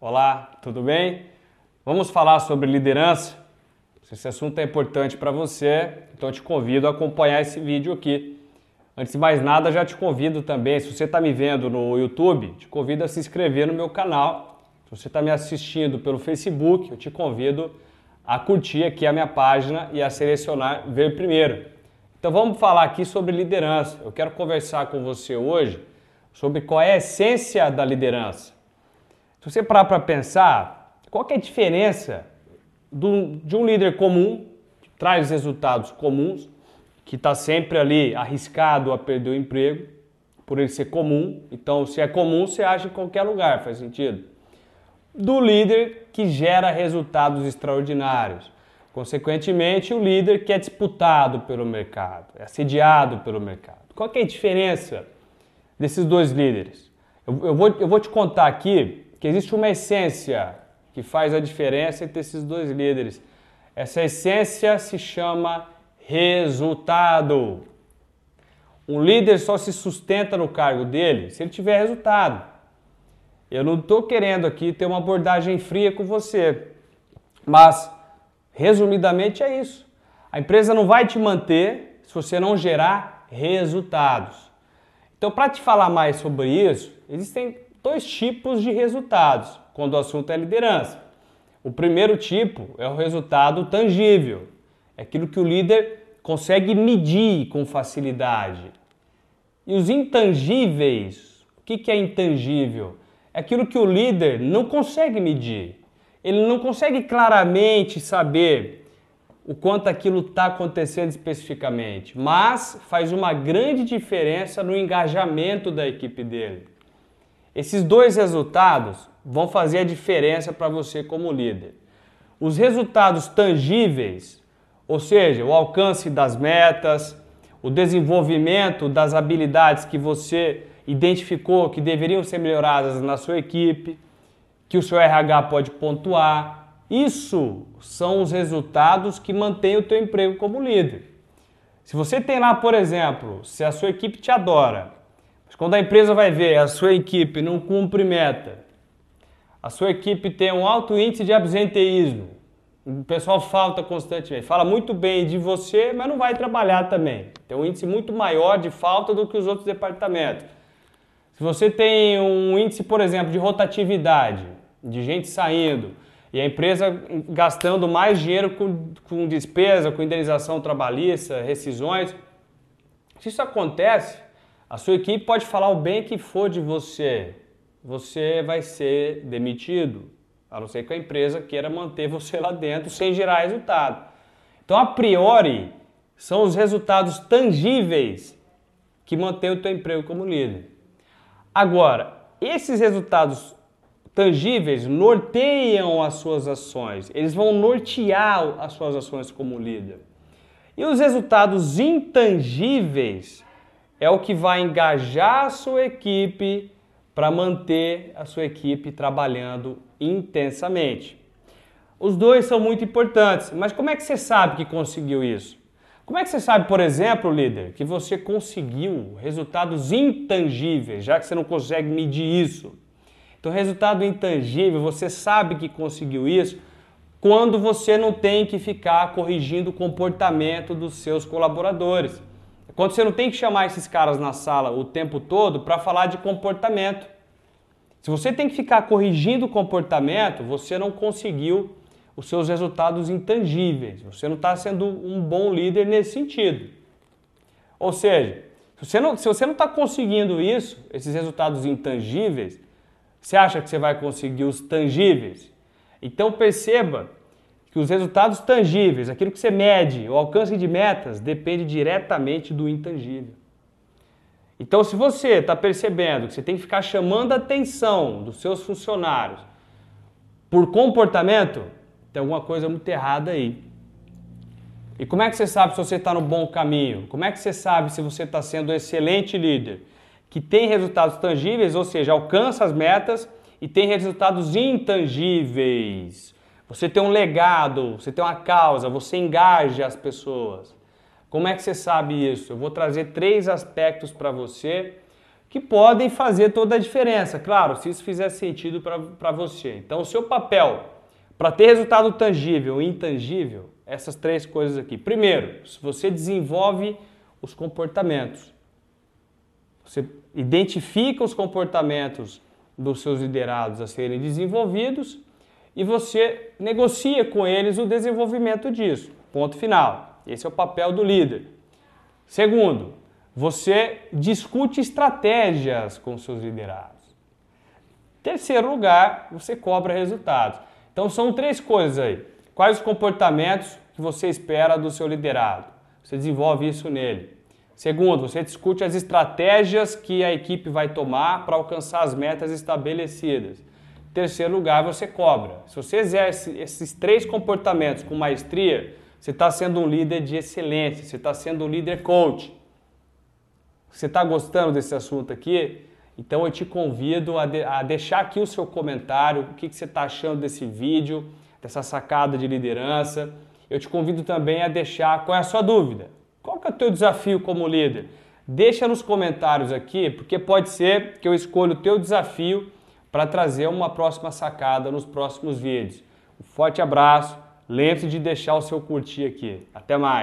Olá, tudo bem? Vamos falar sobre liderança. Se esse assunto é importante para você, então eu te convido a acompanhar esse vídeo aqui. Antes de mais nada, já te convido também, se você está me vendo no YouTube, te convido a se inscrever no meu canal. Se você está me assistindo pelo Facebook, eu te convido a curtir aqui a minha página e a selecionar ver primeiro. Então vamos falar aqui sobre liderança. Eu quero conversar com você hoje sobre qual é a essência da liderança. Se você parar para pensar, qual é a diferença do, de um líder comum, que traz resultados comuns, que está sempre ali arriscado a perder o emprego, por ele ser comum. Então, se é comum, você age em qualquer lugar, faz sentido. Do líder que gera resultados extraordinários. Consequentemente, o líder que é disputado pelo mercado, é assediado pelo mercado. Qual é a diferença desses dois líderes? Eu, eu, vou, eu vou te contar aqui que existe uma essência que faz a diferença entre esses dois líderes. Essa essência se chama resultado. Um líder só se sustenta no cargo dele se ele tiver resultado. Eu não estou querendo aqui ter uma abordagem fria com você, mas resumidamente é isso. A empresa não vai te manter se você não gerar resultados. Então, para te falar mais sobre isso, existem dois tipos de resultados quando o assunto é liderança. O primeiro tipo é o resultado tangível, é aquilo que o líder consegue medir com facilidade. E os intangíveis, o que é intangível? É aquilo que o líder não consegue medir. Ele não consegue claramente saber o quanto aquilo está acontecendo especificamente, mas faz uma grande diferença no engajamento da equipe dele. Esses dois resultados vão fazer a diferença para você como líder. Os resultados tangíveis, ou seja, o alcance das metas, o desenvolvimento das habilidades que você identificou que deveriam ser melhoradas na sua equipe, que o seu RH pode pontuar. Isso são os resultados que mantêm o teu emprego como líder. Se você tem lá, por exemplo, se a sua equipe te adora, mas quando a empresa vai ver a sua equipe não cumpre meta, a sua equipe tem um alto índice de absenteísmo, o pessoal falta constantemente, fala muito bem de você, mas não vai trabalhar também. Tem um índice muito maior de falta do que os outros departamentos. Se você tem um índice, por exemplo, de rotatividade, de gente saindo, e a empresa gastando mais dinheiro com, com despesa, com indenização trabalhista, rescisões, se isso acontece, a sua equipe pode falar o bem que for de você, você vai ser demitido, a não ser que a empresa queira manter você lá dentro sem gerar resultado. Então, a priori, são os resultados tangíveis que mantêm o teu emprego como líder. Agora, esses resultados tangíveis norteiam as suas ações, eles vão nortear as suas ações como líder. E os resultados intangíveis é o que vai engajar a sua equipe para manter a sua equipe trabalhando intensamente. Os dois são muito importantes, mas como é que você sabe que conseguiu isso? Como é que você sabe, por exemplo, líder, que você conseguiu resultados intangíveis, já que você não consegue medir isso? Então, resultado intangível, você sabe que conseguiu isso quando você não tem que ficar corrigindo o comportamento dos seus colaboradores. Quando você não tem que chamar esses caras na sala o tempo todo para falar de comportamento. Se você tem que ficar corrigindo o comportamento, você não conseguiu os seus resultados intangíveis. Você não está sendo um bom líder nesse sentido. Ou seja, se você não, está conseguindo isso, esses resultados intangíveis, você acha que você vai conseguir os tangíveis? Então perceba que os resultados tangíveis, aquilo que você mede, o alcance de metas, depende diretamente do intangível. Então, se você está percebendo que você tem que ficar chamando a atenção dos seus funcionários por comportamento, tem alguma coisa muito errada aí. E como é que você sabe se você está no bom caminho? Como é que você sabe se você está sendo um excelente líder? Que tem resultados tangíveis, ou seja, alcança as metas e tem resultados intangíveis. Você tem um legado, você tem uma causa, você engaja as pessoas. Como é que você sabe isso? Eu vou trazer três aspectos para você que podem fazer toda a diferença, claro, se isso fizer sentido para você. Então, o seu papel para ter resultado tangível e intangível, essas três coisas aqui. Primeiro, se você desenvolve os comportamentos, você identifica os comportamentos dos seus liderados a serem desenvolvidos e você negocia com eles o desenvolvimento disso. Ponto final. Esse é o papel do líder. Segundo, você discute estratégias com seus liderados. Terceiro lugar, você cobra resultados. Então são três coisas aí. Quais os comportamentos que você espera do seu liderado? Você desenvolve isso nele. Segundo, você discute as estratégias que a equipe vai tomar para alcançar as metas estabelecidas. Terceiro lugar, você cobra. Se você exerce esses três comportamentos com maestria, você está sendo um líder de excelência, você está sendo um líder coach. Você está gostando desse assunto aqui? Então eu te convido a, de, a deixar aqui o seu comentário, o que, que você está achando desse vídeo, dessa sacada de liderança. Eu te convido também a deixar qual é a sua dúvida. Qual que é o teu desafio como líder? Deixa nos comentários aqui, porque pode ser que eu escolha o teu desafio para trazer uma próxima sacada nos próximos vídeos. Um forte abraço, lembre-se de deixar o seu curtir aqui. Até mais!